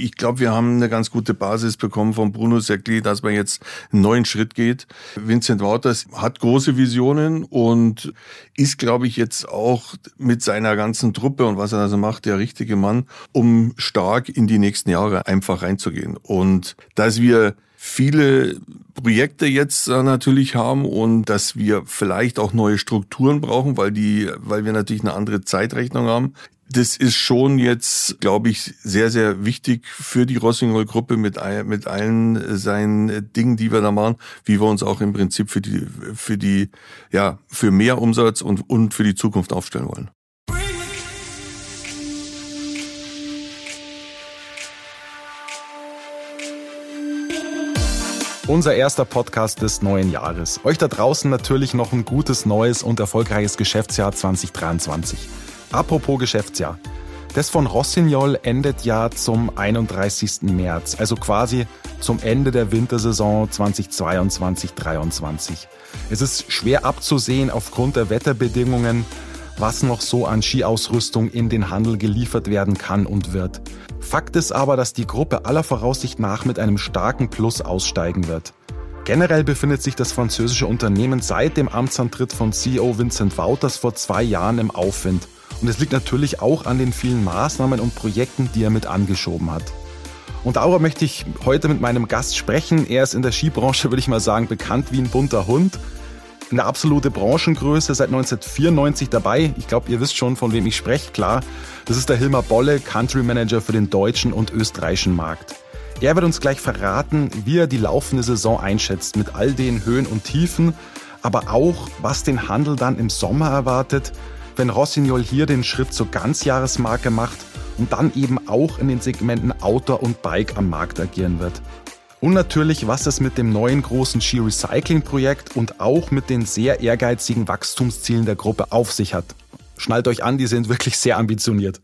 Ich glaube, wir haben eine ganz gute Basis bekommen von Bruno Säckli, dass man jetzt einen neuen Schritt geht. Vincent Wouters hat große Visionen und ist, glaube ich, jetzt auch mit seiner ganzen Truppe und was er also macht, der richtige Mann, um stark in die nächsten Jahre einfach reinzugehen. Und dass wir viele Projekte jetzt äh, natürlich haben und dass wir vielleicht auch neue Strukturen brauchen, weil die, weil wir natürlich eine andere Zeitrechnung haben das ist schon jetzt, glaube ich, sehr, sehr wichtig für die Rossignol-Gruppe mit, mit allen seinen Dingen, die wir da machen, wie wir uns auch im Prinzip für die, für die, ja, für mehr Umsatz und, und für die Zukunft aufstellen wollen. Unser erster Podcast des neuen Jahres. Euch da draußen natürlich noch ein gutes, neues und erfolgreiches Geschäftsjahr 2023. Apropos Geschäftsjahr. Das von Rossignol endet ja zum 31. März, also quasi zum Ende der Wintersaison 2022-23. Es ist schwer abzusehen aufgrund der Wetterbedingungen, was noch so an Skiausrüstung in den Handel geliefert werden kann und wird. Fakt ist aber, dass die Gruppe aller Voraussicht nach mit einem starken Plus aussteigen wird. Generell befindet sich das französische Unternehmen seit dem Amtsantritt von CEO Vincent Wouters vor zwei Jahren im Aufwind. Und es liegt natürlich auch an den vielen Maßnahmen und Projekten, die er mit angeschoben hat. Und darüber möchte ich heute mit meinem Gast sprechen. Er ist in der Skibranche, würde ich mal sagen, bekannt wie ein bunter Hund. Eine absolute Branchengröße, seit 1994 dabei. Ich glaube, ihr wisst schon, von wem ich spreche, klar. Das ist der Hilmar Bolle, Country Manager für den deutschen und österreichischen Markt. Er wird uns gleich verraten, wie er die laufende Saison einschätzt, mit all den Höhen und Tiefen, aber auch, was den Handel dann im Sommer erwartet, wenn Rossignol hier den Schritt zur Ganzjahresmarke macht und dann eben auch in den Segmenten Outdoor und Bike am Markt agieren wird. Und natürlich, was es mit dem neuen großen Ski-Recycling-Projekt und auch mit den sehr ehrgeizigen Wachstumszielen der Gruppe auf sich hat. Schnallt euch an, die sind wirklich sehr ambitioniert.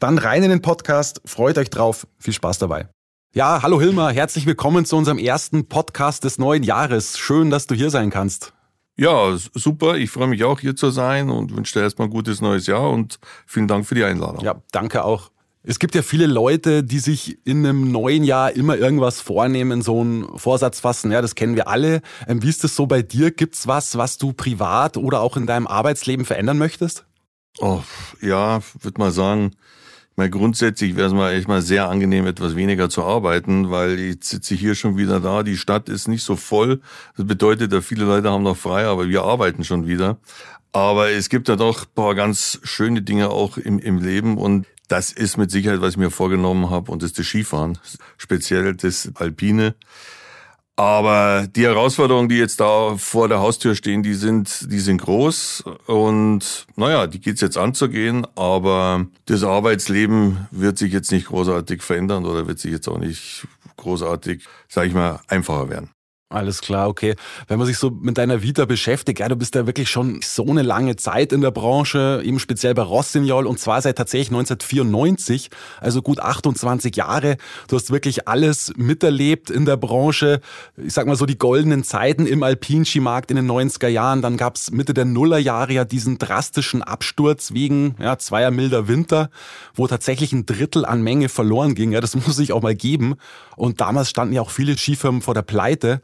Dann rein in den Podcast, freut euch drauf, viel Spaß dabei. Ja, hallo Hilmar, herzlich willkommen zu unserem ersten Podcast des neuen Jahres. Schön, dass du hier sein kannst. Ja, super. Ich freue mich auch hier zu sein und wünsche dir erstmal ein gutes neues Jahr und vielen Dank für die Einladung. Ja, danke auch. Es gibt ja viele Leute, die sich in einem neuen Jahr immer irgendwas vornehmen, so einen Vorsatz fassen. Ja, das kennen wir alle. Ähm, wie ist das so bei dir? Gibt's was, was du privat oder auch in deinem Arbeitsleben verändern möchtest? Oh, ja, würde mal sagen, Mal grundsätzlich wäre es mal echt mal sehr angenehm, etwas weniger zu arbeiten, weil jetzt sitze ich hier schon wieder da. Die Stadt ist nicht so voll. Das bedeutet, dass viele Leute haben noch frei, aber wir arbeiten schon wieder. Aber es gibt ja doch paar ganz schöne Dinge auch im, im Leben und das ist mit Sicherheit, was ich mir vorgenommen habe und das ist das Skifahren, speziell das Alpine. Aber die Herausforderungen, die jetzt da vor der Haustür stehen, die sind, die sind groß. Und naja, die geht's jetzt anzugehen. Aber das Arbeitsleben wird sich jetzt nicht großartig verändern oder wird sich jetzt auch nicht großartig, sag ich mal, einfacher werden. Alles klar, okay. Wenn man sich so mit deiner Vita beschäftigt, ja, du bist ja wirklich schon so eine lange Zeit in der Branche, eben speziell bei Rossignol und zwar seit tatsächlich 1994, also gut 28 Jahre. Du hast wirklich alles miterlebt in der Branche. Ich sag mal so die goldenen Zeiten im Alpinskimarkt in den 90er Jahren. Dann gab's Mitte der Nullerjahre ja diesen drastischen Absturz wegen ja, zweier milder Winter, wo tatsächlich ein Drittel an Menge verloren ging. Ja, das muss sich auch mal geben. Und damals standen ja auch viele Skifirmen vor der Pleite.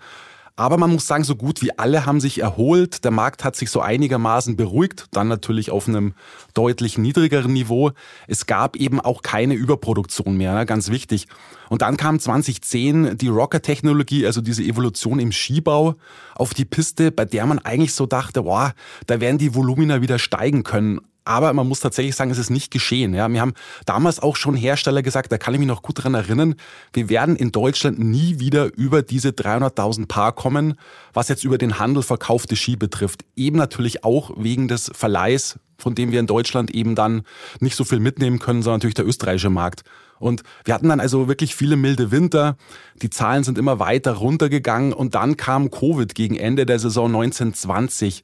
Aber man muss sagen, so gut wie alle haben sich erholt. Der Markt hat sich so einigermaßen beruhigt, dann natürlich auf einem deutlich niedrigeren Niveau. Es gab eben auch keine Überproduktion mehr, ne? ganz wichtig. Und dann kam 2010 die Rocker-Technologie, also diese Evolution im Skibau, auf die Piste, bei der man eigentlich so dachte, boah, da werden die Volumina wieder steigen können. Aber man muss tatsächlich sagen, es ist nicht geschehen. Ja, wir haben damals auch schon Hersteller gesagt, da kann ich mich noch gut dran erinnern, wir werden in Deutschland nie wieder über diese 300.000 Paar kommen, was jetzt über den Handel verkaufte Ski betrifft. Eben natürlich auch wegen des Verleihs, von dem wir in Deutschland eben dann nicht so viel mitnehmen können, sondern natürlich der österreichische Markt. Und wir hatten dann also wirklich viele milde Winter. Die Zahlen sind immer weiter runtergegangen und dann kam Covid gegen Ende der Saison 1920.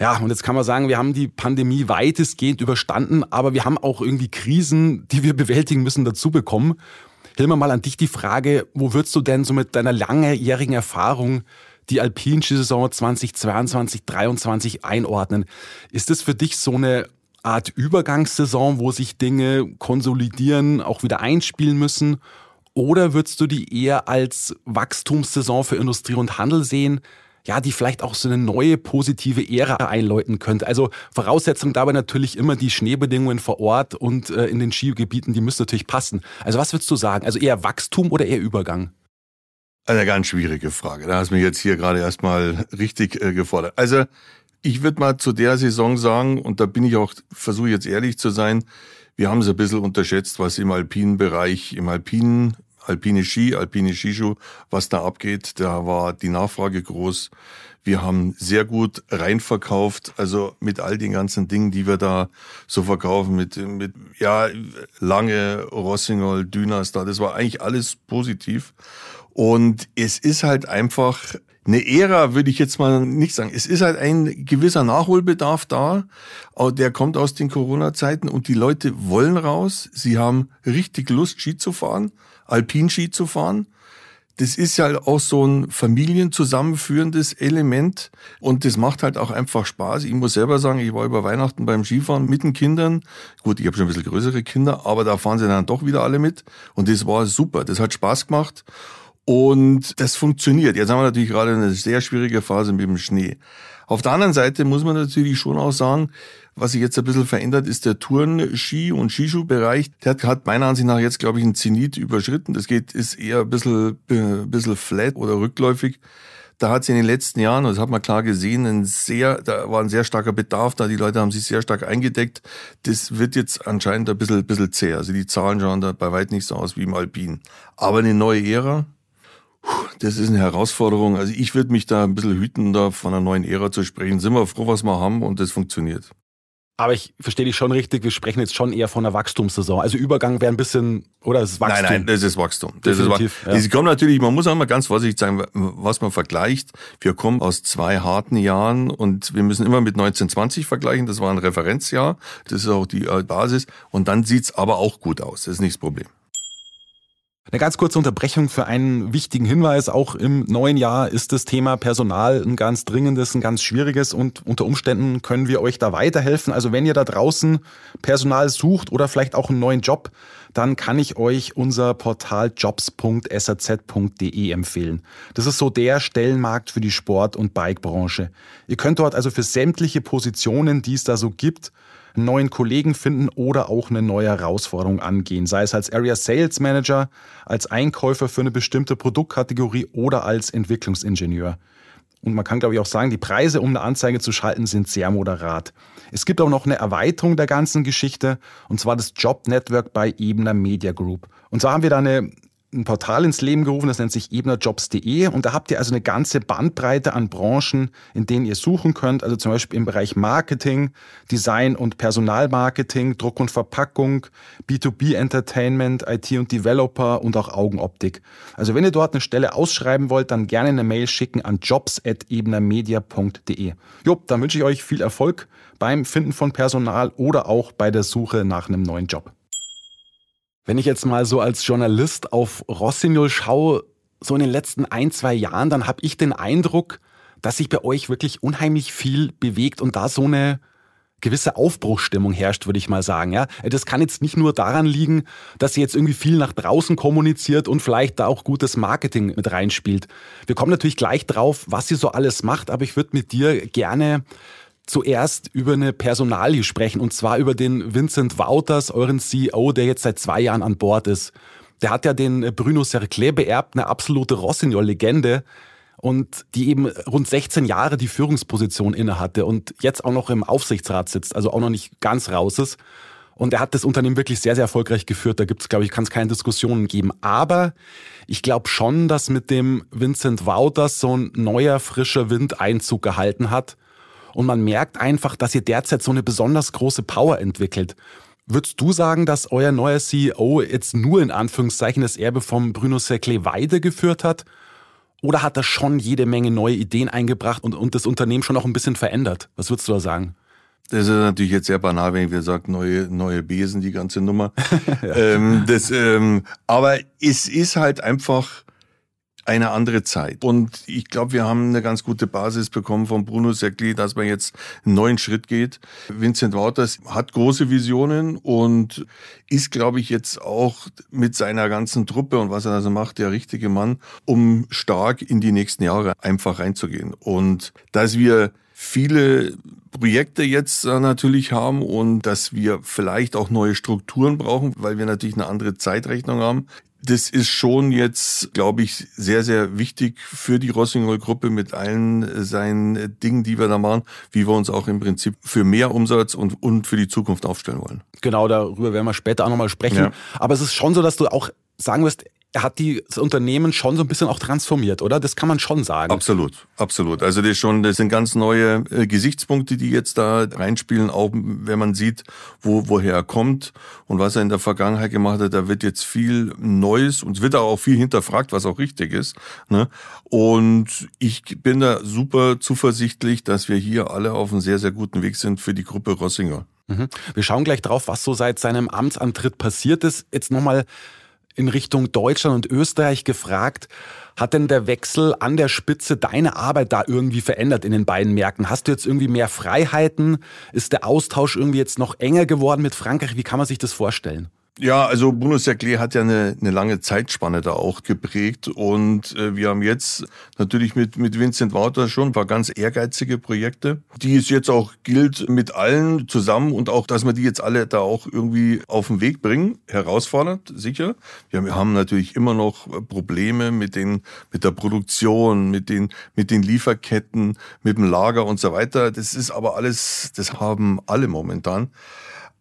Ja, und jetzt kann man sagen, wir haben die Pandemie weitestgehend überstanden, aber wir haben auch irgendwie Krisen, die wir bewältigen müssen, dazu bekommen. Hilmer, mal an dich die Frage, wo würdest du denn so mit deiner langjährigen Erfahrung die alpinische Saison 2022, 2023 einordnen? Ist das für dich so eine Art Übergangssaison, wo sich Dinge konsolidieren, auch wieder einspielen müssen? Oder würdest du die eher als Wachstumssaison für Industrie und Handel sehen? Ja, die vielleicht auch so eine neue positive Ära einläuten könnte. Also Voraussetzung dabei natürlich immer die Schneebedingungen vor Ort und äh, in den Skigebieten, die müssen natürlich passen. Also was würdest du sagen? Also eher Wachstum oder eher Übergang? Eine ganz schwierige Frage. Da hast du mich jetzt hier gerade erstmal richtig äh, gefordert. Also ich würde mal zu der Saison sagen, und da bin ich auch, versuche jetzt ehrlich zu sein, wir haben es ein bisschen unterschätzt, was im alpinen Bereich, im alpinen alpine Ski, alpine Skischuh, was da abgeht. Da war die Nachfrage groß. Wir haben sehr gut reinverkauft, also mit all den ganzen Dingen, die wir da so verkaufen, mit, mit ja, Lange, Rossignol, Dynastar, das war eigentlich alles positiv. Und es ist halt einfach eine Ära, würde ich jetzt mal nicht sagen. Es ist halt ein gewisser Nachholbedarf da, der kommt aus den Corona-Zeiten und die Leute wollen raus. Sie haben richtig Lust, Ski zu fahren. Alpinski zu fahren. Das ist ja auch so ein familienzusammenführendes Element und das macht halt auch einfach Spaß. Ich muss selber sagen, ich war über Weihnachten beim Skifahren mit den Kindern. Gut, ich habe schon ein bisschen größere Kinder, aber da fahren sie dann doch wieder alle mit und das war super. Das hat Spaß gemacht und das funktioniert. Jetzt haben wir natürlich gerade eine sehr schwierige Phase mit dem Schnee. Auf der anderen Seite muss man natürlich schon auch sagen, was sich jetzt ein bisschen verändert, ist der Touren-Ski- und Skischuhbereich. Der hat meiner Ansicht nach jetzt, glaube ich, einen Zenit überschritten. Das geht, ist eher ein bisschen, ein bisschen flat oder rückläufig. Da hat sich in den letzten Jahren, das hat man klar gesehen, ein sehr, da war ein sehr starker Bedarf da. Die Leute haben sich sehr stark eingedeckt. Das wird jetzt anscheinend ein bisschen, ein bisschen zäh. Also die Zahlen schauen da bei weitem nicht so aus wie im Alpin. Aber eine neue Ära, das ist eine Herausforderung. Also ich würde mich da ein bisschen hüten, da von einer neuen Ära zu sprechen. Sind wir froh, was wir haben und das funktioniert. Aber ich verstehe dich schon richtig, wir sprechen jetzt schon eher von einer Wachstumssaison. Also Übergang wäre ein bisschen, oder das ist Wachstum? Nein, nein, das ist Wachstum. Das Definitiv, ist Wachstum. Ja. kommen natürlich, man muss auch mal ganz vorsichtig sagen, was man vergleicht. Wir kommen aus zwei harten Jahren und wir müssen immer mit 1920 vergleichen. Das war ein Referenzjahr. Das ist auch die äh, Basis. Und dann sieht's aber auch gut aus. Das ist nicht das Problem. Eine ganz kurze Unterbrechung für einen wichtigen Hinweis. Auch im neuen Jahr ist das Thema Personal ein ganz dringendes, ein ganz schwieriges und unter Umständen können wir euch da weiterhelfen. Also wenn ihr da draußen Personal sucht oder vielleicht auch einen neuen Job, dann kann ich euch unser Portal jobs.saz.de empfehlen. Das ist so der Stellenmarkt für die Sport- und Bikebranche. Ihr könnt dort also für sämtliche Positionen, die es da so gibt, einen neuen Kollegen finden oder auch eine neue Herausforderung angehen, sei es als Area Sales Manager, als Einkäufer für eine bestimmte Produktkategorie oder als Entwicklungsingenieur. Und man kann, glaube ich, auch sagen, die Preise, um eine Anzeige zu schalten, sind sehr moderat. Es gibt auch noch eine Erweiterung der ganzen Geschichte, und zwar das Job Network bei Ebner Media Group. Und zwar haben wir da eine ein Portal ins Leben gerufen, das nennt sich ebnerjobs.de und da habt ihr also eine ganze Bandbreite an Branchen, in denen ihr suchen könnt, also zum Beispiel im Bereich Marketing, Design und Personalmarketing, Druck und Verpackung, B2B Entertainment, IT und Developer und auch Augenoptik. Also wenn ihr dort eine Stelle ausschreiben wollt, dann gerne eine Mail schicken an jobs.ebnermedia.de. Jo, dann wünsche ich euch viel Erfolg beim Finden von Personal oder auch bei der Suche nach einem neuen Job. Wenn ich jetzt mal so als Journalist auf Rossignol schaue, so in den letzten ein, zwei Jahren, dann habe ich den Eindruck, dass sich bei euch wirklich unheimlich viel bewegt und da so eine gewisse Aufbruchsstimmung herrscht, würde ich mal sagen. Ja, das kann jetzt nicht nur daran liegen, dass ihr jetzt irgendwie viel nach draußen kommuniziert und vielleicht da auch gutes Marketing mit reinspielt. Wir kommen natürlich gleich drauf, was ihr so alles macht, aber ich würde mit dir gerne zuerst über eine Personalie sprechen und zwar über den Vincent Wouters, euren CEO, der jetzt seit zwei Jahren an Bord ist. Der hat ja den Bruno Cerclet beerbt, eine absolute Rossignol-Legende und die eben rund 16 Jahre die Führungsposition innehatte und jetzt auch noch im Aufsichtsrat sitzt, also auch noch nicht ganz raus ist. Und er hat das Unternehmen wirklich sehr, sehr erfolgreich geführt. Da gibt es, glaube ich, kann es keine Diskussionen geben. Aber ich glaube schon, dass mit dem Vincent Wouters so ein neuer, frischer Wind Einzug gehalten hat. Und man merkt einfach, dass ihr derzeit so eine besonders große Power entwickelt. Würdest du sagen, dass euer neuer CEO jetzt nur in Anführungszeichen das Erbe vom Bruno Cerclay weitergeführt hat? Oder hat er schon jede Menge neue Ideen eingebracht und, und das Unternehmen schon auch ein bisschen verändert? Was würdest du da sagen? Das ist natürlich jetzt sehr banal, wenn ich sage, neue, neue Besen, die ganze Nummer. ja. ähm, das, ähm, aber es ist halt einfach eine andere Zeit. Und ich glaube, wir haben eine ganz gute Basis bekommen von Bruno Serkli, dass man jetzt einen neuen Schritt geht. Vincent Wouters hat große Visionen und ist, glaube ich, jetzt auch mit seiner ganzen Truppe und was er also macht, der richtige Mann, um stark in die nächsten Jahre einfach reinzugehen. Und dass wir viele Projekte jetzt natürlich haben und dass wir vielleicht auch neue Strukturen brauchen, weil wir natürlich eine andere Zeitrechnung haben das ist schon jetzt, glaube ich, sehr, sehr wichtig für die Rossignol-Gruppe mit allen seinen Dingen, die wir da machen, wie wir uns auch im Prinzip für mehr Umsatz und, und für die Zukunft aufstellen wollen. Genau, darüber werden wir später auch nochmal sprechen. Ja. Aber es ist schon so, dass du auch sagen wirst, hat die, das Unternehmen schon so ein bisschen auch transformiert, oder? Das kann man schon sagen. Absolut, absolut. Also das, schon, das sind ganz neue äh, Gesichtspunkte, die jetzt da reinspielen, auch wenn man sieht, wo, woher er kommt und was er in der Vergangenheit gemacht hat. Da wird jetzt viel Neues und es wird auch viel hinterfragt, was auch richtig ist. Ne? Und ich bin da super zuversichtlich, dass wir hier alle auf einem sehr, sehr guten Weg sind für die Gruppe Rossinger. Mhm. Wir schauen gleich drauf, was so seit seinem Amtsantritt passiert ist. Jetzt nochmal in Richtung Deutschland und Österreich gefragt, hat denn der Wechsel an der Spitze deine Arbeit da irgendwie verändert in den beiden Märkten? Hast du jetzt irgendwie mehr Freiheiten? Ist der Austausch irgendwie jetzt noch enger geworden mit Frankreich? Wie kann man sich das vorstellen? Ja, also Bruno Serclé hat ja eine, eine lange Zeitspanne da auch geprägt und äh, wir haben jetzt natürlich mit, mit Vincent Wouter schon ein paar ganz ehrgeizige Projekte, die es jetzt auch gilt mit allen zusammen und auch, dass wir die jetzt alle da auch irgendwie auf den Weg bringen, herausfordert, sicher. Wir haben natürlich immer noch Probleme mit den, mit der Produktion, mit den, mit den Lieferketten, mit dem Lager und so weiter. Das ist aber alles, das haben alle momentan.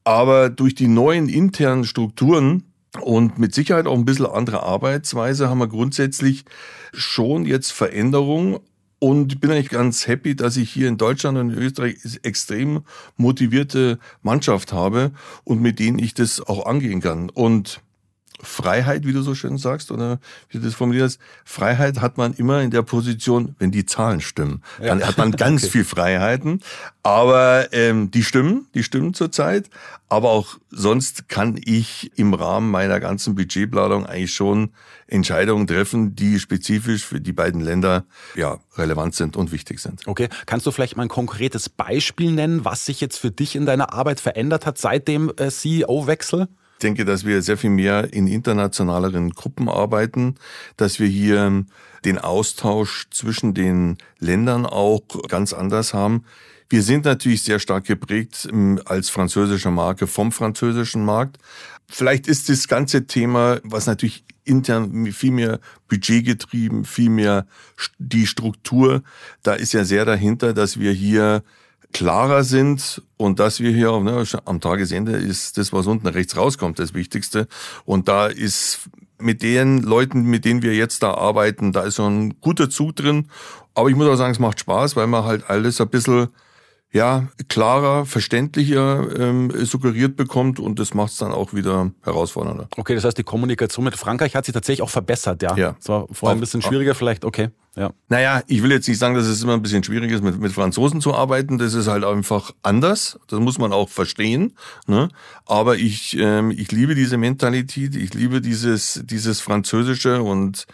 Aber durch die neuen internen Strukturen und mit Sicherheit auch ein bisschen andere Arbeitsweise haben wir grundsätzlich schon jetzt Veränderungen. Und bin eigentlich ganz happy, dass ich hier in Deutschland und in Österreich extrem motivierte Mannschaft habe und mit denen ich das auch angehen kann. Und Freiheit, wie du so schön sagst, oder wie du das formulierst, Freiheit hat man immer in der Position, wenn die Zahlen stimmen. Dann ja. hat man ganz okay. viel Freiheiten. Aber ähm, die stimmen, die stimmen zurzeit. Aber auch sonst kann ich im Rahmen meiner ganzen Budgetplanung eigentlich schon Entscheidungen treffen, die spezifisch für die beiden Länder ja, relevant sind und wichtig sind. Okay, kannst du vielleicht mal ein konkretes Beispiel nennen, was sich jetzt für dich in deiner Arbeit verändert hat seit dem äh, CEO-Wechsel? Ich denke, dass wir sehr viel mehr in internationaleren Gruppen arbeiten, dass wir hier den Austausch zwischen den Ländern auch ganz anders haben. Wir sind natürlich sehr stark geprägt ähm, als französische Marke vom französischen Markt. Vielleicht ist das ganze Thema, was natürlich intern viel mehr budgetgetrieben, viel mehr die Struktur, da ist ja sehr dahinter, dass wir hier klarer sind und dass wir hier ne, am Tagesende ist das, was unten rechts rauskommt, das Wichtigste. Und da ist mit den Leuten, mit denen wir jetzt da arbeiten, da ist so ein guter Zug drin. Aber ich muss auch sagen, es macht Spaß, weil man halt alles ein bisschen ja, klarer, verständlicher ähm, suggeriert bekommt und das macht es dann auch wieder herausfordernder. Okay, das heißt, die Kommunikation mit Frankreich hat sich tatsächlich auch verbessert, ja? Ja. Es war vorher ein bisschen schwieriger vielleicht, okay. Ja. Naja, ich will jetzt nicht sagen, dass es immer ein bisschen schwierig ist, mit, mit Franzosen zu arbeiten. Das ist halt einfach anders. Das muss man auch verstehen. Ne? Aber ich, ähm, ich liebe diese Mentalität, ich liebe dieses, dieses Französische und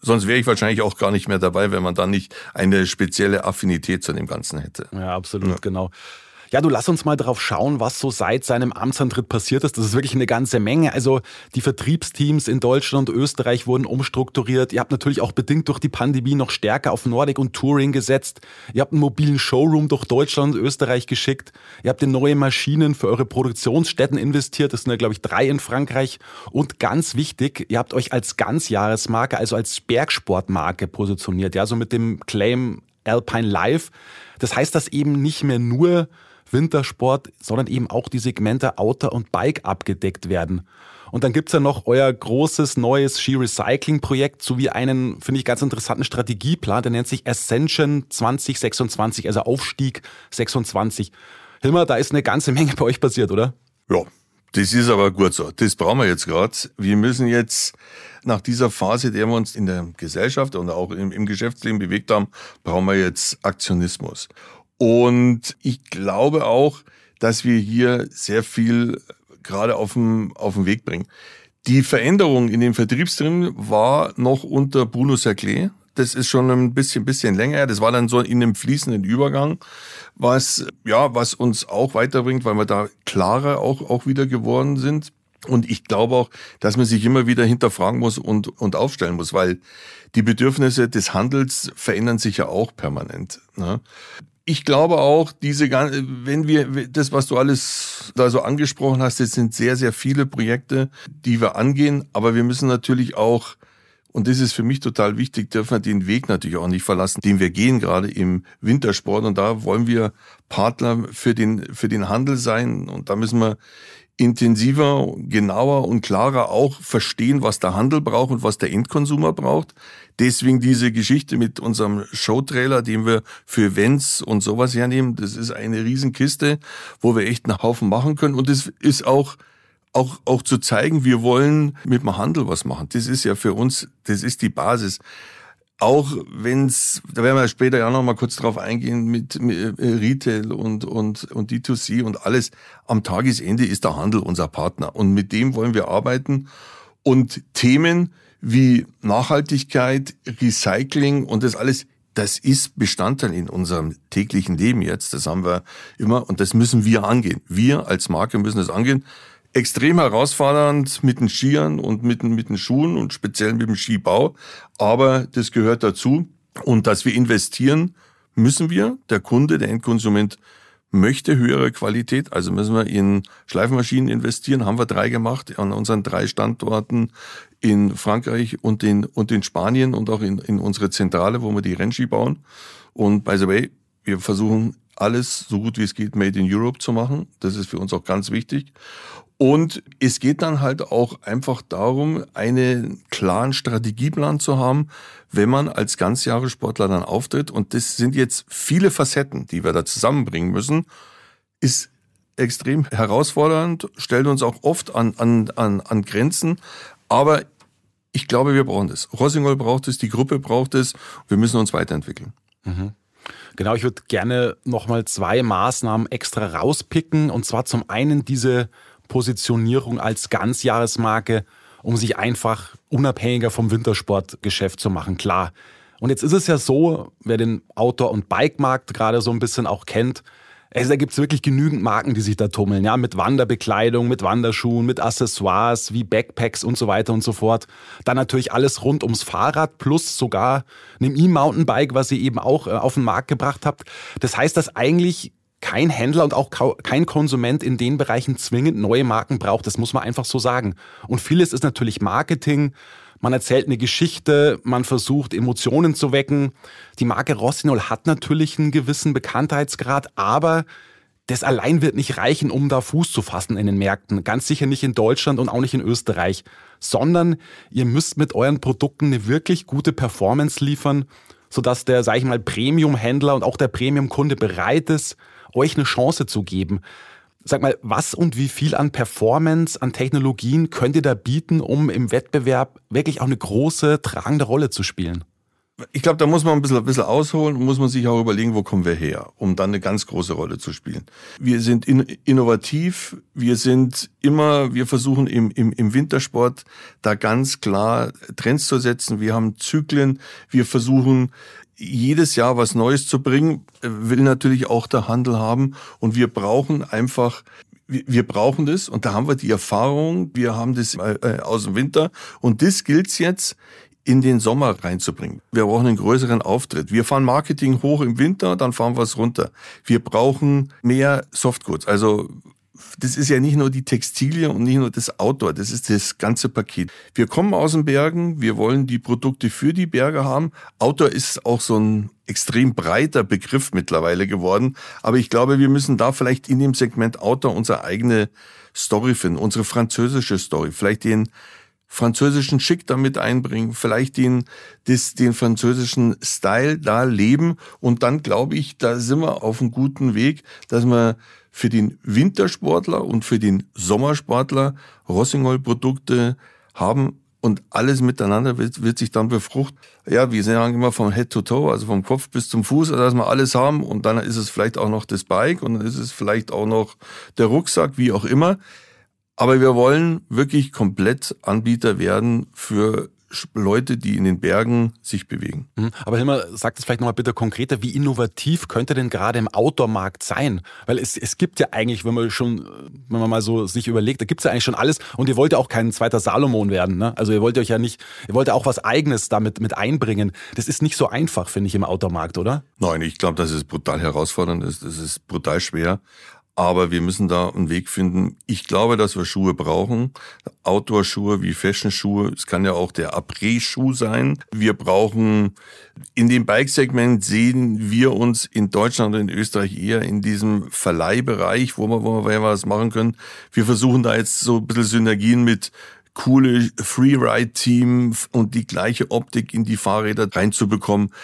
sonst wäre ich wahrscheinlich auch gar nicht mehr dabei, wenn man dann nicht eine spezielle Affinität zu dem Ganzen hätte. Ja, absolut, ja. genau. Ja, du lass uns mal drauf schauen, was so seit seinem Amtsantritt passiert ist. Das ist wirklich eine ganze Menge. Also die Vertriebsteams in Deutschland und Österreich wurden umstrukturiert. Ihr habt natürlich auch bedingt durch die Pandemie noch stärker auf Nordic und Touring gesetzt. Ihr habt einen mobilen Showroom durch Deutschland und Österreich geschickt. Ihr habt in neue Maschinen für eure Produktionsstätten investiert. Das sind ja, glaube ich, drei in Frankreich. Und ganz wichtig, ihr habt euch als Ganzjahresmarke, also als Bergsportmarke positioniert. Ja, so mit dem Claim Alpine Life. Das heißt, dass eben nicht mehr nur Wintersport, sondern eben auch die Segmente Outer und Bike abgedeckt werden. Und dann gibt's ja noch euer großes neues Ski-Recycling-Projekt sowie einen, finde ich, ganz interessanten Strategieplan, der nennt sich Ascension 2026, also Aufstieg 26. Hilmar, da ist eine ganze Menge bei euch passiert, oder? Ja, Das ist aber gut so. Das brauchen wir jetzt gerade. Wir müssen jetzt nach dieser Phase, der wir uns in der Gesellschaft und auch im, im Geschäftsleben bewegt haben, brauchen wir jetzt Aktionismus. Und ich glaube auch, dass wir hier sehr viel gerade auf dem, auf den Weg bringen. Die Veränderung in den Vertriebstrimmen war noch unter Bruno Serclé. Das ist schon ein bisschen, bisschen länger. Das war dann so in einem fließenden Übergang, was, ja, was uns auch weiterbringt, weil wir da klarer auch, auch wieder geworden sind. Und ich glaube auch, dass man sich immer wieder hinterfragen muss und, und aufstellen muss, weil die Bedürfnisse des Handels verändern sich ja auch permanent. Ne? Ich glaube auch, diese, wenn wir, das, was du alles da so angesprochen hast, das sind sehr, sehr viele Projekte, die wir angehen, aber wir müssen natürlich auch, und das ist für mich total wichtig, dürfen wir den Weg natürlich auch nicht verlassen, den wir gehen, gerade im Wintersport. Und da wollen wir Partner für den, für den Handel sein. Und da müssen wir intensiver, genauer und klarer auch verstehen, was der Handel braucht und was der Endkonsumer braucht. Deswegen diese Geschichte mit unserem Showtrailer, den wir für Events und sowas hernehmen, das ist eine Riesenkiste, wo wir echt einen Haufen machen können. Und das ist auch auch, auch zu zeigen, wir wollen mit dem Handel was machen. Das ist ja für uns, das ist die Basis auch wenn es, da werden wir später ja noch mal kurz drauf eingehen mit, mit äh, Retail und, und, und D2C und alles. Am Tagesende ist der Handel unser Partner und mit dem wollen wir arbeiten und Themen wie Nachhaltigkeit, Recycling und das alles, das ist Bestandteil in unserem täglichen Leben jetzt. Das haben wir immer und das müssen wir angehen. Wir als Marke müssen das angehen extrem herausfordernd mit den Skiern und mit, mit den Schuhen und speziell mit dem Skibau. Aber das gehört dazu. Und dass wir investieren, müssen wir. Der Kunde, der Endkonsument möchte höhere Qualität, also müssen wir in Schleifmaschinen investieren, haben wir drei gemacht an unseren drei Standorten in Frankreich und in, und in Spanien und auch in, in unsere Zentrale, wo wir die Rennski bauen. Und by the way, wir versuchen alles so gut wie es geht made in Europe zu machen. Das ist für uns auch ganz wichtig. Und es geht dann halt auch einfach darum, einen klaren Strategieplan zu haben, wenn man als Ganzjahressportler dann auftritt. Und das sind jetzt viele Facetten, die wir da zusammenbringen müssen. Ist extrem herausfordernd, stellt uns auch oft an, an, an, an Grenzen. Aber ich glaube, wir brauchen das. Rossignol braucht es, die Gruppe braucht es. Wir müssen uns weiterentwickeln. Mhm. Genau, ich würde gerne nochmal zwei Maßnahmen extra rauspicken. Und zwar zum einen diese Positionierung als Ganzjahresmarke, um sich einfach unabhängiger vom Wintersportgeschäft zu machen, klar. Und jetzt ist es ja so, wer den Outdoor- und Bikemarkt gerade so ein bisschen auch kennt, also da gibt es wirklich genügend Marken, die sich da tummeln, ja, mit Wanderbekleidung, mit Wanderschuhen, mit Accessoires wie Backpacks und so weiter und so fort. Dann natürlich alles rund ums Fahrrad plus sogar einem E-Mountainbike, was ihr eben auch äh, auf den Markt gebracht habt. Das heißt, dass eigentlich kein Händler und auch kein Konsument in den Bereichen zwingend neue Marken braucht. Das muss man einfach so sagen. Und vieles ist natürlich Marketing. Man erzählt eine Geschichte, man versucht Emotionen zu wecken. Die Marke Rossinol hat natürlich einen gewissen Bekanntheitsgrad, aber das allein wird nicht reichen, um da Fuß zu fassen in den Märkten. Ganz sicher nicht in Deutschland und auch nicht in Österreich, sondern ihr müsst mit euren Produkten eine wirklich gute Performance liefern, sodass der, sag ich mal, Premium-Händler und auch der Premium-Kunde bereit ist, euch eine Chance zu geben. Sag mal, was und wie viel an Performance, an Technologien könnt ihr da bieten, um im Wettbewerb wirklich auch eine große, tragende Rolle zu spielen? Ich glaube, da muss man ein bisschen, ein bisschen ausholen und muss man sich auch überlegen, wo kommen wir her, um dann eine ganz große Rolle zu spielen. Wir sind in, innovativ, wir sind immer, wir versuchen im, im, im Wintersport da ganz klar Trends zu setzen. Wir haben Zyklen, wir versuchen jedes Jahr was Neues zu bringen, will natürlich auch der Handel haben. Und wir brauchen einfach wir brauchen das und da haben wir die Erfahrung, wir haben das äh, aus dem Winter und das gilt jetzt in den Sommer reinzubringen. Wir brauchen einen größeren Auftritt. Wir fahren Marketing hoch im Winter, dann fahren wir es runter. Wir brauchen mehr Softgoods, also das ist ja nicht nur die Textilie und nicht nur das Outdoor, das ist das ganze Paket. Wir kommen aus den Bergen, wir wollen die Produkte für die Berge haben. Outdoor ist auch so ein extrem breiter Begriff mittlerweile geworden, aber ich glaube, wir müssen da vielleicht in dem Segment Outdoor unsere eigene Story finden, unsere französische Story, vielleicht den französischen Schick damit einbringen, vielleicht den, das, den französischen Style da leben. Und dann glaube ich, da sind wir auf einem guten Weg, dass wir für den Wintersportler und für den Sommersportler Rossignol-Produkte haben, und alles miteinander wird, wird sich dann befruchten. Ja, wir sagen immer vom Head to Toe, also vom Kopf bis zum Fuß, also dass wir alles haben und dann ist es vielleicht auch noch das Bike und dann ist es vielleicht auch noch der Rucksack, wie auch immer. Aber wir wollen wirklich komplett Anbieter werden für Leute, die in den Bergen sich bewegen. Mhm. Aber Hilmar, sag das vielleicht nochmal bitte konkreter. Wie innovativ könnte denn gerade im Outdoor-Markt sein? Weil es, es gibt ja eigentlich, wenn man schon, wenn man mal so sich überlegt, da gibt es ja eigentlich schon alles. Und ihr wollt ja auch kein zweiter Salomon werden. Ne? Also ihr wollt euch ja nicht, ihr wollt ja auch was Eigenes damit mit einbringen. Das ist nicht so einfach, finde ich, im Outdoor-Markt, oder? Nein, ich glaube, das ist brutal herausfordernd. Das, das ist brutal schwer. Aber wir müssen da einen Weg finden. Ich glaube, dass wir Schuhe brauchen. Outdoor-Schuhe wie Fashion-Schuhe. Es kann ja auch der Après-Schuh sein. Wir brauchen, in dem Bike-Segment sehen wir uns in Deutschland und in Österreich eher in diesem Verleihbereich, wo wir, wo wir was machen können. Wir versuchen da jetzt so ein bisschen Synergien mit coole Freeride-Team und die gleiche Optik in die Fahrräder reinzubekommen.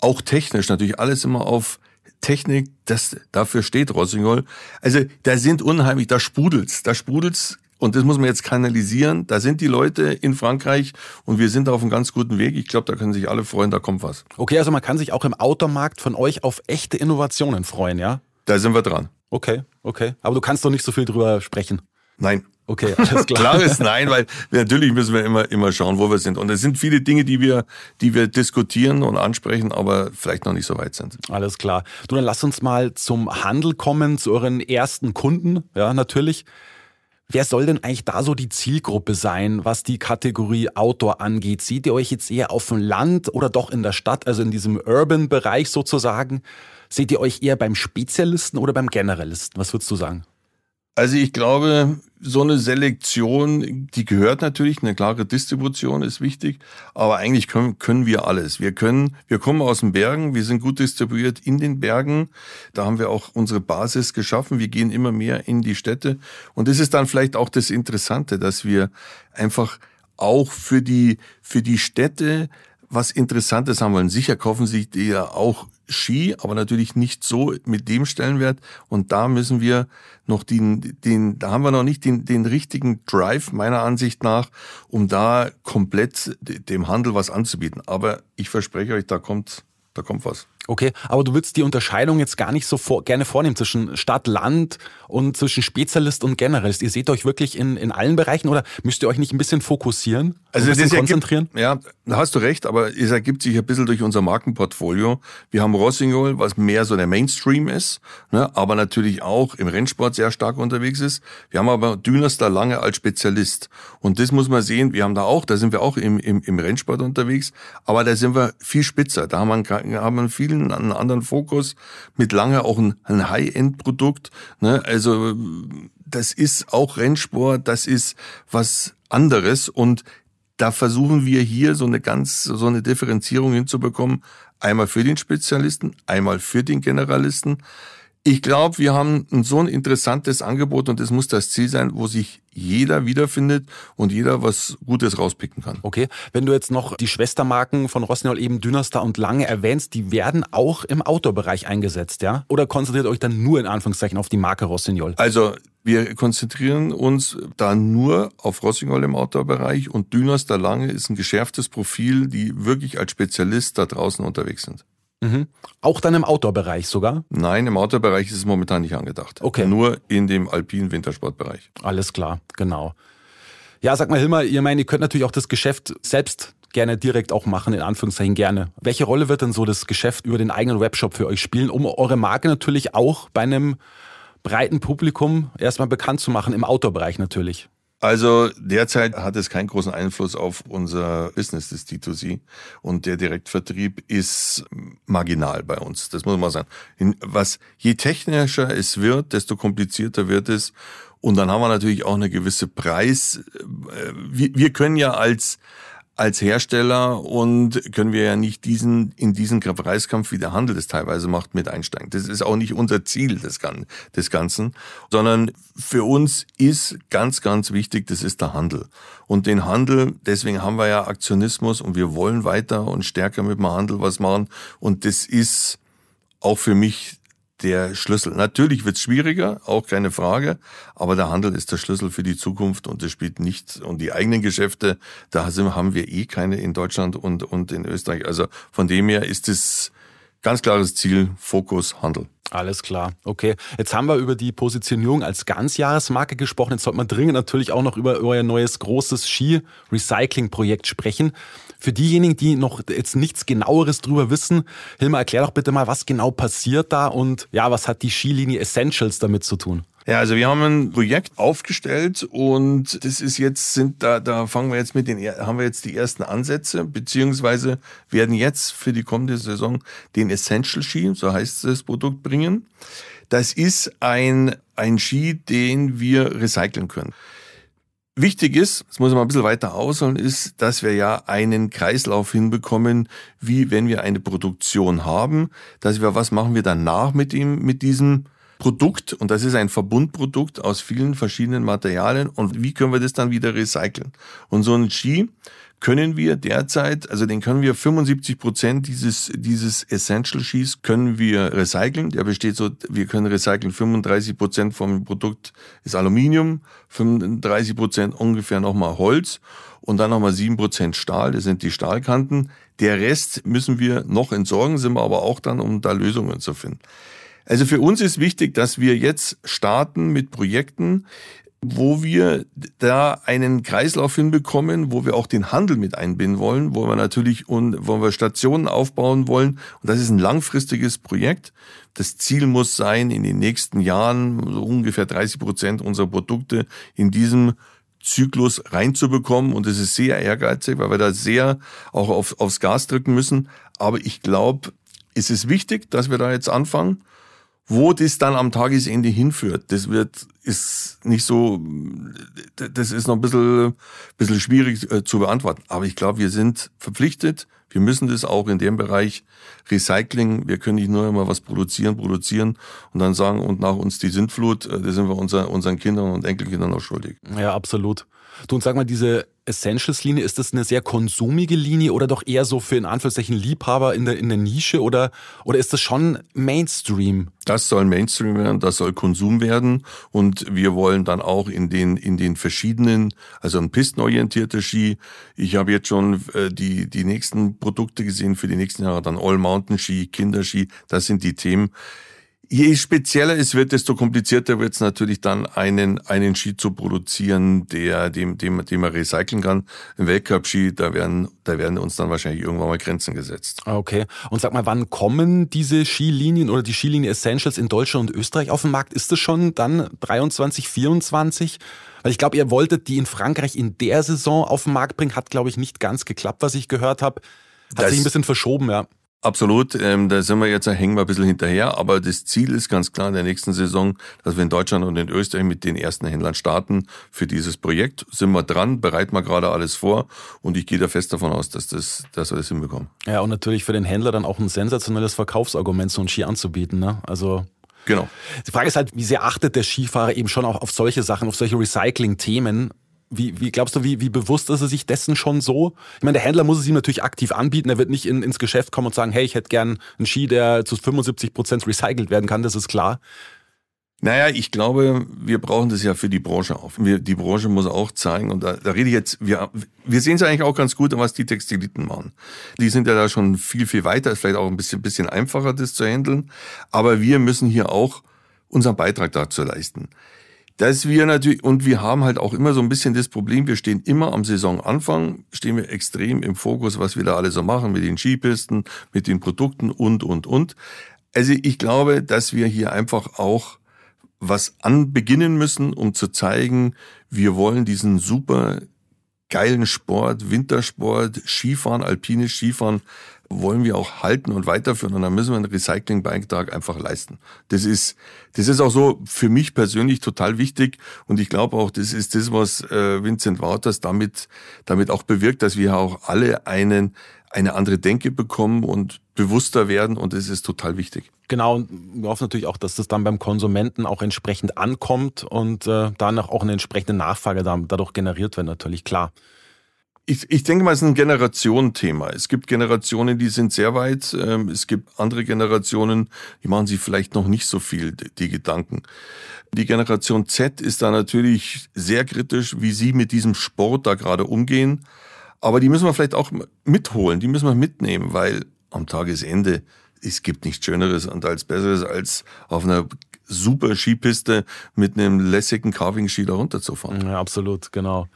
Auch technisch natürlich alles immer auf Technik, das, dafür steht Rossignol. Also da sind unheimlich, da sprudelt's, da sprudelt's und das muss man jetzt kanalisieren. Da sind die Leute in Frankreich und wir sind auf einem ganz guten Weg. Ich glaube, da können sich alle freuen, da kommt was. Okay, also man kann sich auch im Outdoor-Markt von euch auf echte Innovationen freuen, ja? Da sind wir dran. Okay, okay. Aber du kannst doch nicht so viel drüber sprechen. Nein. Okay, alles klar. Klares Nein, weil natürlich müssen wir immer, immer schauen, wo wir sind. Und es sind viele Dinge, die wir, die wir diskutieren und ansprechen, aber vielleicht noch nicht so weit sind. Alles klar. Du, dann lass uns mal zum Handel kommen, zu euren ersten Kunden. Ja, natürlich. Wer soll denn eigentlich da so die Zielgruppe sein, was die Kategorie Outdoor angeht? Seht ihr euch jetzt eher auf dem Land oder doch in der Stadt, also in diesem Urban-Bereich sozusagen? Seht ihr euch eher beim Spezialisten oder beim Generalisten? Was würdest du sagen? Also ich glaube, so eine Selektion, die gehört natürlich, eine klare Distribution ist wichtig, aber eigentlich können, können wir alles. Wir können, wir kommen aus den Bergen, wir sind gut distribuiert in den Bergen, da haben wir auch unsere Basis geschaffen, wir gehen immer mehr in die Städte und das ist dann vielleicht auch das Interessante, dass wir einfach auch für die, für die Städte was Interessantes haben wollen. Sicher kaufen sich die ja auch Ski, aber natürlich nicht so mit dem Stellenwert. Und da müssen wir noch den, den, da haben wir noch nicht den, den richtigen Drive meiner Ansicht nach, um da komplett dem Handel was anzubieten. Aber ich verspreche euch, da kommt, da kommt was. Okay, aber du würdest die Unterscheidung jetzt gar nicht so vor, gerne vornehmen zwischen Stadt, Land und zwischen Spezialist und Generalist. Ihr seht euch wirklich in, in allen Bereichen oder müsst ihr euch nicht ein bisschen fokussieren? Also ein bisschen konzentrieren? Ergibt, ja, da hast du recht, aber es ergibt sich ein bisschen durch unser Markenportfolio. Wir haben Rossignol, was mehr so der Mainstream ist, ne, aber natürlich auch im Rennsport sehr stark unterwegs ist. Wir haben aber Düners lange als Spezialist. Und das muss man sehen, wir haben da auch, da sind wir auch im, im, im Rennsport unterwegs, aber da sind wir viel spitzer. Da haben wir, haben wir vielen einen, einen anderen Fokus, mit lange auch ein, ein High-End-Produkt. Ne? Also das ist auch Rennsport, das ist was anderes und da versuchen wir hier so eine ganz, so eine Differenzierung hinzubekommen. Einmal für den Spezialisten, einmal für den Generalisten. Ich glaube, wir haben so ein interessantes Angebot und das muss das Ziel sein, wo sich jeder wiederfindet und jeder was Gutes rauspicken kann. Okay, wenn du jetzt noch die Schwestermarken von Rossignol eben Dünastar und Lange erwähnst, die werden auch im Outdoor-Bereich eingesetzt, ja? Oder konzentriert euch dann nur in Anführungszeichen auf die Marke Rossignol? Also wir konzentrieren uns da nur auf Rossignol im Outdoor-Bereich und Dünastar Lange ist ein geschärftes Profil, die wirklich als Spezialist da draußen unterwegs sind. Mhm. Auch dann im Outdoor-Bereich sogar? Nein, im Outdoor-Bereich ist es momentan nicht angedacht. Okay. Nur in dem alpinen Wintersportbereich. Alles klar, genau. Ja, sag mal Hilmar, ihr meint, ihr könnt natürlich auch das Geschäft selbst gerne direkt auch machen, in Anführungszeichen gerne. Welche Rolle wird denn so das Geschäft über den eigenen Webshop für euch spielen, um eure Marke natürlich auch bei einem breiten Publikum erstmal bekannt zu machen, im Outdoor-Bereich natürlich? Also derzeit hat es keinen großen Einfluss auf unser Business des D2C und der Direktvertrieb ist marginal bei uns. Das muss man sagen. Was je technischer es wird, desto komplizierter wird es und dann haben wir natürlich auch eine gewisse Preis. Äh, wir, wir können ja als als Hersteller und können wir ja nicht diesen, in diesen Preiskampf, wie der Handel das teilweise macht, mit einsteigen. Das ist auch nicht unser Ziel des, des Ganzen, sondern für uns ist ganz, ganz wichtig, das ist der Handel. Und den Handel, deswegen haben wir ja Aktionismus und wir wollen weiter und stärker mit dem Handel was machen. Und das ist auch für mich der Schlüssel. Natürlich wird es schwieriger, auch keine Frage, aber der Handel ist der Schlüssel für die Zukunft und das spielt nicht. Und die eigenen Geschäfte, da haben wir eh keine in Deutschland und, und in Österreich. Also von dem her ist es ganz klares Ziel, Fokus, Handel. Alles klar. Okay. Jetzt haben wir über die Positionierung als Ganzjahresmarke gesprochen. Jetzt sollte man dringend natürlich auch noch über euer neues großes Ski-Recycling-Projekt sprechen. Für diejenigen, die noch jetzt nichts genaueres drüber wissen, Hilmar, erklär doch bitte mal, was genau passiert da und ja, was hat die Skilinie Essentials damit zu tun? Ja, also wir haben ein Projekt aufgestellt und das ist jetzt, sind da, da fangen wir jetzt mit den, haben wir jetzt die ersten Ansätze, beziehungsweise werden jetzt für die kommende Saison den Essential Ski, so heißt das Produkt, bringen. Das ist ein, ein Ski, den wir recyceln können. Wichtig ist, das muss man ein bisschen weiter ausholen, ist, dass wir ja einen Kreislauf hinbekommen, wie wenn wir eine Produktion haben, dass wir, was machen wir danach mit ihm, mit diesem Produkt, und das ist ein Verbundprodukt aus vielen verschiedenen Materialien, und wie können wir das dann wieder recyceln? Und so ein Ski können wir derzeit, also den können wir 75 Prozent dieses, dieses Essential Skis können wir recyceln. Der besteht so, wir können recyceln 35 Prozent vom Produkt ist Aluminium, 35 Prozent ungefähr nochmal Holz und dann nochmal 7 Prozent Stahl, das sind die Stahlkanten. Der Rest müssen wir noch entsorgen, sind wir aber auch dann, um da Lösungen zu finden. Also für uns ist wichtig, dass wir jetzt starten mit Projekten, wo wir da einen Kreislauf hinbekommen, wo wir auch den Handel mit einbinden wollen, wo wir natürlich und wo wir Stationen aufbauen wollen. Und das ist ein langfristiges Projekt. Das Ziel muss sein, in den nächsten Jahren so ungefähr 30 Prozent unserer Produkte in diesem Zyklus reinzubekommen. Und es ist sehr ehrgeizig, weil wir da sehr auch auf, aufs Gas drücken müssen. Aber ich glaube, es ist wichtig, dass wir da jetzt anfangen. Wo das dann am Tagesende hinführt, das wird, ist nicht so, das ist noch ein bisschen, bisschen schwierig äh, zu beantworten. Aber ich glaube, wir sind verpflichtet. Wir müssen das auch in dem Bereich Recycling. Wir können nicht nur immer was produzieren, produzieren und dann sagen, und nach uns die Sintflut, äh, das sind wir unser, unseren Kindern und Enkelkindern auch schuldig. Ja, absolut. Du und sag mal, diese Essentials-Linie, ist das eine sehr konsumige Linie oder doch eher so für in Anführungszeichen Liebhaber in der, in der Nische oder, oder ist das schon Mainstream? Das soll Mainstream werden, das soll Konsum werden und wir wollen dann auch in den, in den verschiedenen, also ein pistenorientierter Ski. Ich habe jetzt schon äh, die, die nächsten Produkte gesehen für die nächsten Jahre, dann All-Mountain-Ski, Kinderski, das sind die Themen. Je spezieller es wird, desto komplizierter wird es natürlich dann, einen, einen Ski zu produzieren, der, dem, dem, dem man recyceln kann. Ein Weltcup-Ski, da werden, da werden uns dann wahrscheinlich irgendwann mal Grenzen gesetzt. Ah, okay. Und sag mal, wann kommen diese Skilinien oder die Skilinie Essentials in Deutschland und Österreich auf den Markt? Ist das schon dann 23, 24? Weil ich glaube, ihr wolltet die in Frankreich in der Saison auf den Markt bringen, hat, glaube ich, nicht ganz geklappt, was ich gehört habe. Hat das sich ein bisschen verschoben, ja. Absolut, ähm, da sind wir jetzt, da hängen wir ein bisschen hinterher, aber das Ziel ist ganz klar in der nächsten Saison, dass wir in Deutschland und in Österreich mit den ersten Händlern starten für dieses Projekt. Sind wir dran, bereiten wir gerade alles vor und ich gehe da fest davon aus, dass, das, dass wir das hinbekommen. Ja, und natürlich für den Händler dann auch ein sensationelles Verkaufsargument, so ein Ski anzubieten. Ne? Also Genau. Die Frage ist halt, wie sehr achtet der Skifahrer eben schon auch auf solche Sachen, auf solche Recycling-Themen? Wie, wie glaubst du, wie, wie bewusst ist er sich dessen schon so? Ich meine, der Händler muss es ihm natürlich aktiv anbieten. Er wird nicht in, ins Geschäft kommen und sagen, hey, ich hätte gern einen Ski, der zu 75 Prozent recycelt werden kann. Das ist klar. Naja, ich glaube, wir brauchen das ja für die Branche auch. Wir, die Branche muss auch zeigen, und da, da rede ich jetzt, wir, wir sehen es eigentlich auch ganz gut, was die Textiliten machen. Die sind ja da schon viel, viel weiter, ist vielleicht auch ein bisschen, bisschen einfacher, das zu handeln. Aber wir müssen hier auch unseren Beitrag dazu leisten dass wir natürlich, und wir haben halt auch immer so ein bisschen das Problem, wir stehen immer am Saisonanfang, stehen wir extrem im Fokus, was wir da alle so machen mit den Skipisten, mit den Produkten und, und, und. Also ich glaube, dass wir hier einfach auch was anbeginnen müssen, um zu zeigen, wir wollen diesen super geilen Sport, Wintersport, Skifahren, alpines Skifahren wollen wir auch halten und weiterführen und dann müssen wir einen Recyclingbeitrag einfach leisten. Das ist, das ist auch so für mich persönlich total wichtig und ich glaube auch, das ist das, was äh, Vincent Wouters damit, damit auch bewirkt, dass wir auch alle einen, eine andere Denke bekommen und bewusster werden und das ist total wichtig. Genau, und wir hoffen natürlich auch, dass das dann beim Konsumenten auch entsprechend ankommt und äh, danach auch eine entsprechende Nachfrage dadurch generiert wird, natürlich klar. Ich, ich denke mal, es ist ein Generationenthema. Es gibt Generationen, die sind sehr weit. Ähm, es gibt andere Generationen, die machen sich vielleicht noch nicht so viel die Gedanken. Die Generation Z ist da natürlich sehr kritisch, wie sie mit diesem Sport da gerade umgehen. Aber die müssen wir vielleicht auch mitholen, die müssen wir mitnehmen, weil am Tagesende es gibt nichts Schöneres und als Besseres, als auf einer super Skipiste mit einem lässigen Carving-Ski da runterzufahren. Ja, absolut, genau.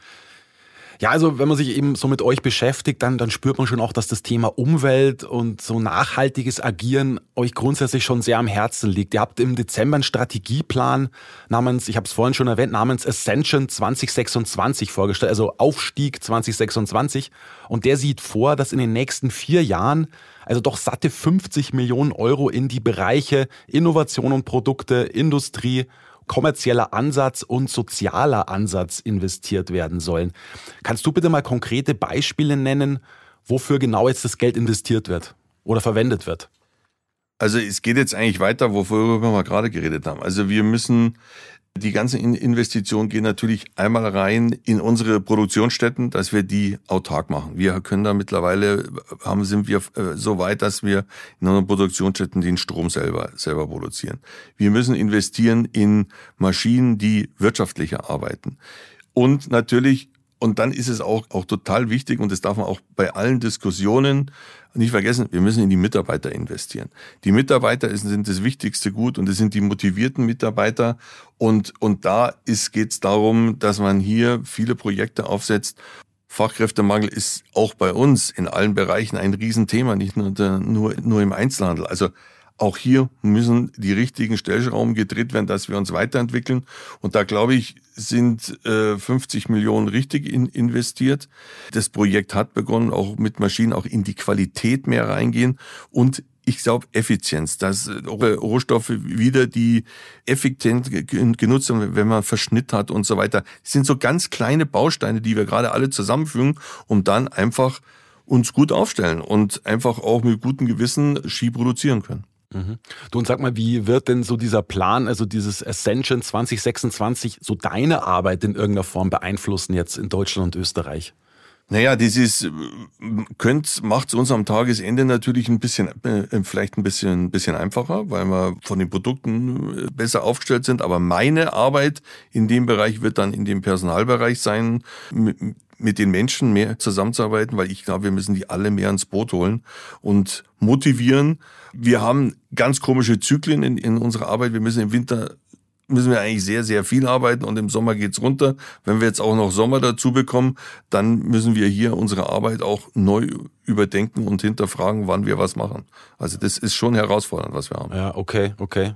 Ja, also wenn man sich eben so mit euch beschäftigt, dann, dann spürt man schon auch, dass das Thema Umwelt und so nachhaltiges Agieren euch grundsätzlich schon sehr am Herzen liegt. Ihr habt im Dezember einen Strategieplan namens, ich habe es vorhin schon erwähnt, namens Ascension 2026 vorgestellt, also Aufstieg 2026. Und der sieht vor, dass in den nächsten vier Jahren also doch satte 50 Millionen Euro in die Bereiche Innovation und Produkte, Industrie kommerzieller Ansatz und sozialer Ansatz investiert werden sollen. Kannst du bitte mal konkrete Beispiele nennen, wofür genau jetzt das Geld investiert wird oder verwendet wird? Also es geht jetzt eigentlich weiter, worüber wir gerade geredet haben. Also wir müssen die ganzen Investitionen gehen natürlich einmal rein in unsere Produktionsstätten, dass wir die autark machen. Wir können da mittlerweile, haben, sind wir äh, so weit, dass wir in unseren Produktionsstätten den Strom selber, selber produzieren. Wir müssen investieren in Maschinen, die wirtschaftlicher arbeiten. Und natürlich und dann ist es auch, auch total wichtig, und das darf man auch bei allen Diskussionen nicht vergessen, wir müssen in die Mitarbeiter investieren. Die Mitarbeiter sind das wichtigste Gut und es sind die motivierten Mitarbeiter. Und, und da geht es darum, dass man hier viele Projekte aufsetzt. Fachkräftemangel ist auch bei uns in allen Bereichen ein Riesenthema, nicht nur, nur, nur im Einzelhandel. Also auch hier müssen die richtigen Stellschrauben gedreht werden, dass wir uns weiterentwickeln. Und da glaube ich, sind äh, 50 Millionen richtig in, investiert. Das Projekt hat begonnen, auch mit Maschinen auch in die Qualität mehr reingehen und ich glaube, Effizienz, dass Rohstoffe wieder die effizient genutzt werden, wenn man Verschnitt hat und so weiter. Das sind so ganz kleine Bausteine, die wir gerade alle zusammenfügen, um dann einfach uns gut aufstellen und einfach auch mit gutem Gewissen Ski produzieren können. Mhm. Du und sag mal, wie wird denn so dieser Plan, also dieses Ascension 2026, so deine Arbeit in irgendeiner Form beeinflussen jetzt in Deutschland und Österreich? Naja, könnt, macht es uns am Tagesende natürlich ein bisschen, äh, vielleicht ein bisschen, bisschen einfacher, weil wir von den Produkten äh, besser aufgestellt sind. Aber meine Arbeit in dem Bereich wird dann in dem Personalbereich sein, mit, den Menschen mehr zusammenzuarbeiten, weil ich glaube, wir müssen die alle mehr ins Boot holen und motivieren. Wir haben ganz komische Zyklen in, in unserer Arbeit. Wir müssen im Winter müssen wir eigentlich sehr, sehr viel arbeiten und im Sommer geht's runter. Wenn wir jetzt auch noch Sommer dazu bekommen, dann müssen wir hier unsere Arbeit auch neu überdenken und hinterfragen, wann wir was machen. Also das ist schon herausfordernd, was wir haben. Ja, okay, okay.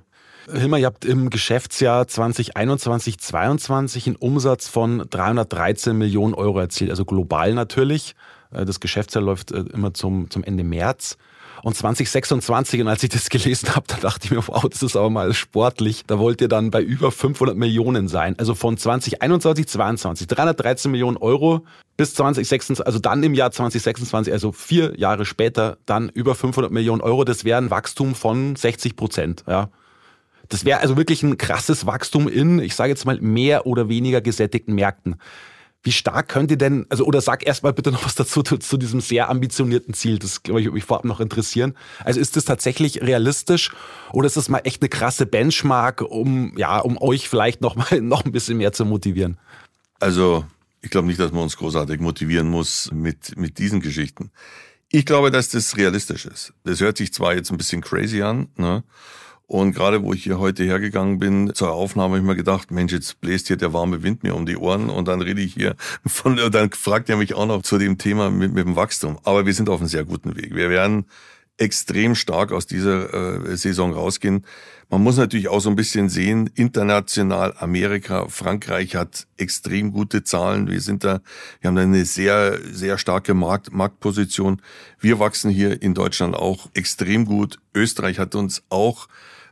Hilmar, ihr habt im Geschäftsjahr 2021, 2022 einen Umsatz von 313 Millionen Euro erzielt, also global natürlich. Äh, das Geschäftsjahr läuft äh, immer zum, zum Ende März. Und 2026, und als ich das gelesen habe, da dachte ich mir, wow, das ist aber mal sportlich. Da wollt ihr dann bei über 500 Millionen sein. Also von 2021, 22, 313 Millionen Euro bis 2026, also dann im Jahr 2026, also vier Jahre später, dann über 500 Millionen Euro. Das wäre ein Wachstum von 60 Prozent, ja. Das wäre also wirklich ein krasses Wachstum in, ich sage jetzt mal, mehr oder weniger gesättigten Märkten. Wie stark könnt ihr denn, also oder sag erstmal bitte noch was dazu zu, zu diesem sehr ambitionierten Ziel. Das glaube ich würde mich vorab noch interessieren. Also ist das tatsächlich realistisch oder ist das mal echt eine krasse Benchmark, um ja, um euch vielleicht noch mal noch ein bisschen mehr zu motivieren? Also ich glaube nicht, dass man uns großartig motivieren muss mit mit diesen Geschichten. Ich glaube, dass das realistisch ist. Das hört sich zwar jetzt ein bisschen crazy an, ne? Und gerade wo ich hier heute hergegangen bin zur Aufnahme, habe ich mir gedacht, Mensch, jetzt bläst hier der warme Wind mir um die Ohren und dann rede ich hier von, dann fragt er mich auch noch zu dem Thema mit, mit dem Wachstum. Aber wir sind auf einem sehr guten Weg. Wir werden extrem stark aus dieser äh, Saison rausgehen. Man muss natürlich auch so ein bisschen sehen, international Amerika, Frankreich hat extrem gute Zahlen. Wir sind da, wir haben da eine sehr, sehr starke Markt, Marktposition. Wir wachsen hier in Deutschland auch extrem gut. Österreich hat uns auch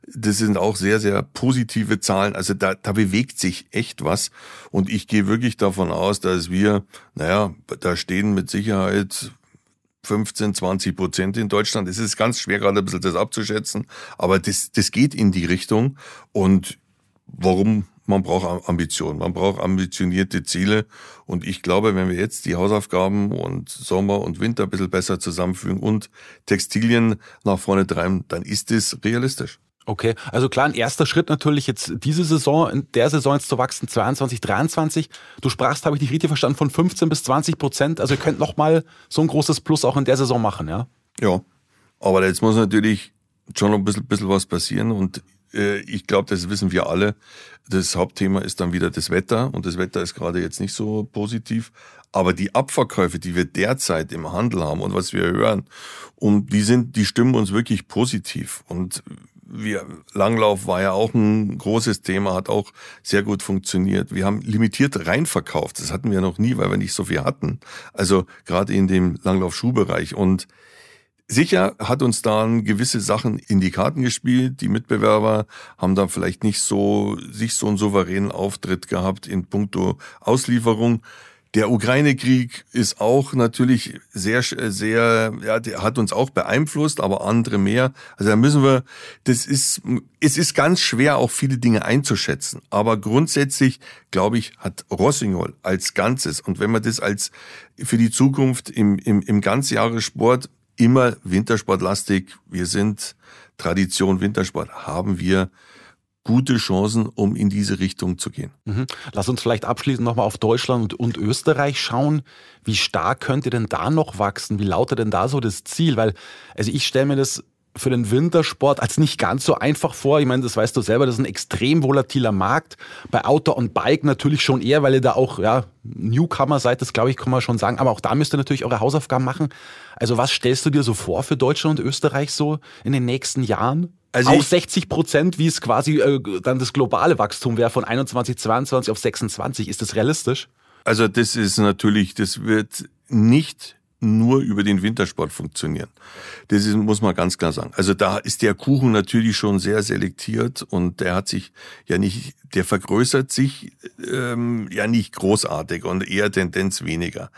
das sind auch sehr, sehr positive Zahlen. Also da, da bewegt sich echt was. Und ich gehe wirklich davon aus, dass wir, naja, da stehen mit Sicherheit 15, 20 Prozent in Deutschland. Es ist ganz schwer, gerade ein bisschen das abzuschätzen, aber das, das geht in die Richtung. Und warum? Man braucht Ambition, man braucht ambitionierte Ziele. Und ich glaube, wenn wir jetzt die Hausaufgaben und Sommer und Winter ein bisschen besser zusammenfügen und Textilien nach vorne treiben, dann ist es realistisch. Okay, also klar, ein erster Schritt natürlich jetzt diese Saison, in der Saison jetzt zu wachsen, 22, 23. Du sprachst, habe ich dich richtig verstanden, von 15 bis 20 Prozent. Also ihr könnt nochmal so ein großes Plus auch in der Saison machen, ja? Ja, aber jetzt muss natürlich schon ein bisschen, bisschen was passieren und äh, ich glaube, das wissen wir alle. Das Hauptthema ist dann wieder das Wetter und das Wetter ist gerade jetzt nicht so positiv. Aber die Abverkäufe, die wir derzeit im Handel haben und was wir hören, und die sind, die stimmen uns wirklich positiv. Und wir, Langlauf war ja auch ein großes Thema, hat auch sehr gut funktioniert. Wir haben limitiert reinverkauft. Das hatten wir noch nie, weil wir nicht so viel hatten. Also gerade in dem Langlauf-Schuhbereich. Und sicher hat uns dann gewisse Sachen in die Karten gespielt. Die Mitbewerber haben da vielleicht nicht so, sich so einen souveränen Auftritt gehabt in puncto Auslieferung. Der Ukraine-Krieg ist auch natürlich sehr, sehr, ja, der hat uns auch beeinflusst, aber andere mehr. Also da müssen wir, das ist, es ist ganz schwer, auch viele Dinge einzuschätzen. Aber grundsätzlich, glaube ich, hat Rossignol als Ganzes und wenn man das als für die Zukunft im, im, im Ganzjahressport immer Wintersportlastig, wir sind Tradition Wintersport, haben wir gute Chancen, um in diese Richtung zu gehen. Mhm. Lass uns vielleicht abschließend nochmal auf Deutschland und, Österreich schauen. Wie stark könnt ihr denn da noch wachsen? Wie lautet denn da so das Ziel? Weil, also ich stelle mir das für den Wintersport als nicht ganz so einfach vor. Ich meine, das weißt du selber, das ist ein extrem volatiler Markt. Bei Auto und Bike natürlich schon eher, weil ihr da auch ja, Newcomer seid, das glaube ich, kann man schon sagen. Aber auch da müsst ihr natürlich eure Hausaufgaben machen. Also was stellst du dir so vor für Deutschland und Österreich so in den nächsten Jahren? Also auch 60 Prozent, wie es quasi äh, dann das globale Wachstum wäre von 21, 22 auf 26. Ist das realistisch? Also das ist natürlich, das wird nicht nur über den Wintersport funktionieren. Das ist, muss man ganz klar sagen. Also da ist der Kuchen natürlich schon sehr selektiert und der hat sich ja nicht, der vergrößert sich ähm, ja nicht großartig und eher Tendenz weniger.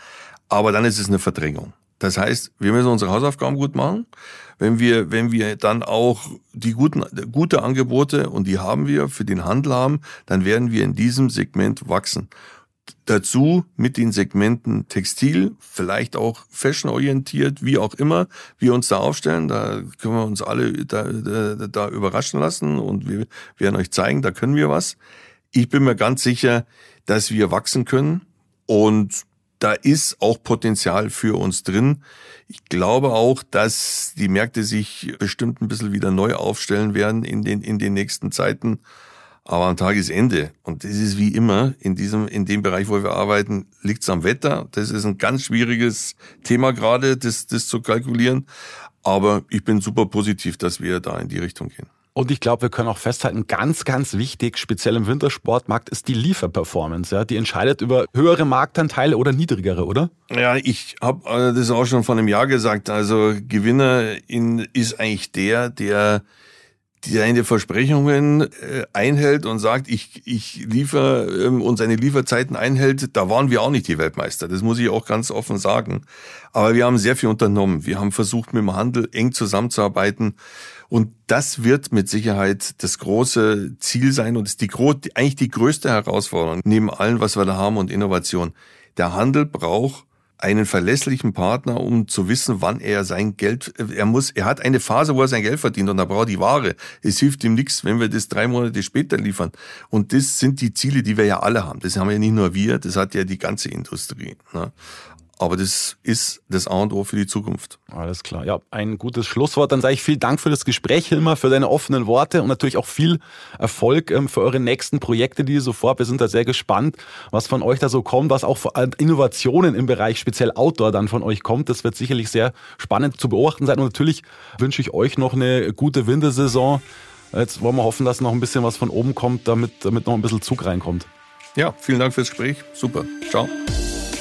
Aber dann ist es eine Verdrängung. Das heißt, wir müssen unsere Hausaufgaben gut machen. Wenn wir, wenn wir dann auch die guten, gute Angebote, und die haben wir, für den Handel haben, dann werden wir in diesem Segment wachsen. Dazu mit den Segmenten Textil, vielleicht auch fashionorientiert, wie auch immer wir uns da aufstellen. Da können wir uns alle da, da, da überraschen lassen und wir werden euch zeigen, da können wir was. Ich bin mir ganz sicher, dass wir wachsen können und da ist auch Potenzial für uns drin. Ich glaube auch, dass die Märkte sich bestimmt ein bisschen wieder neu aufstellen werden in den, in den nächsten Zeiten. Aber am Tagesende, und das ist wie immer in diesem, in dem Bereich, wo wir arbeiten, liegt es am Wetter. Das ist ein ganz schwieriges Thema gerade, das, das zu kalkulieren. Aber ich bin super positiv, dass wir da in die Richtung gehen. Und ich glaube, wir können auch festhalten, ganz, ganz wichtig, speziell im Wintersportmarkt, ist die Lieferperformance. Ja? Die entscheidet über höhere Marktanteile oder niedrigere, oder? Ja, ich habe äh, das auch schon vor einem Jahr gesagt. Also Gewinner in, ist eigentlich der, der seine Versprechungen äh, einhält und sagt, ich, ich liefere ähm, und seine Lieferzeiten einhält, da waren wir auch nicht die Weltmeister. Das muss ich auch ganz offen sagen. Aber wir haben sehr viel unternommen. Wir haben versucht, mit dem Handel eng zusammenzuarbeiten. Und das wird mit Sicherheit das große Ziel sein und ist die, eigentlich die größte Herausforderung neben allem, was wir da haben und Innovation. Der Handel braucht einen verlässlichen Partner, um zu wissen, wann er sein Geld, er muss, er hat eine Phase, wo er sein Geld verdient und da braucht er die Ware. Es hilft ihm nichts, wenn wir das drei Monate später liefern. Und das sind die Ziele, die wir ja alle haben. Das haben ja nicht nur wir, das hat ja die ganze Industrie. Ne? Aber das ist das A und O für die Zukunft. Alles klar. Ja, ein gutes Schlusswort. Dann sage ich vielen Dank für das Gespräch, Hilmar, für deine offenen Worte und natürlich auch viel Erfolg ähm, für eure nächsten Projekte, die ihr so vor. Wir sind da sehr gespannt, was von euch da so kommt, was auch an Innovationen im Bereich speziell Outdoor dann von euch kommt. Das wird sicherlich sehr spannend zu beobachten sein. Und natürlich wünsche ich euch noch eine gute Wintersaison. Jetzt wollen wir hoffen, dass noch ein bisschen was von oben kommt, damit, damit noch ein bisschen Zug reinkommt. Ja, vielen Dank fürs Gespräch. Super. Ciao.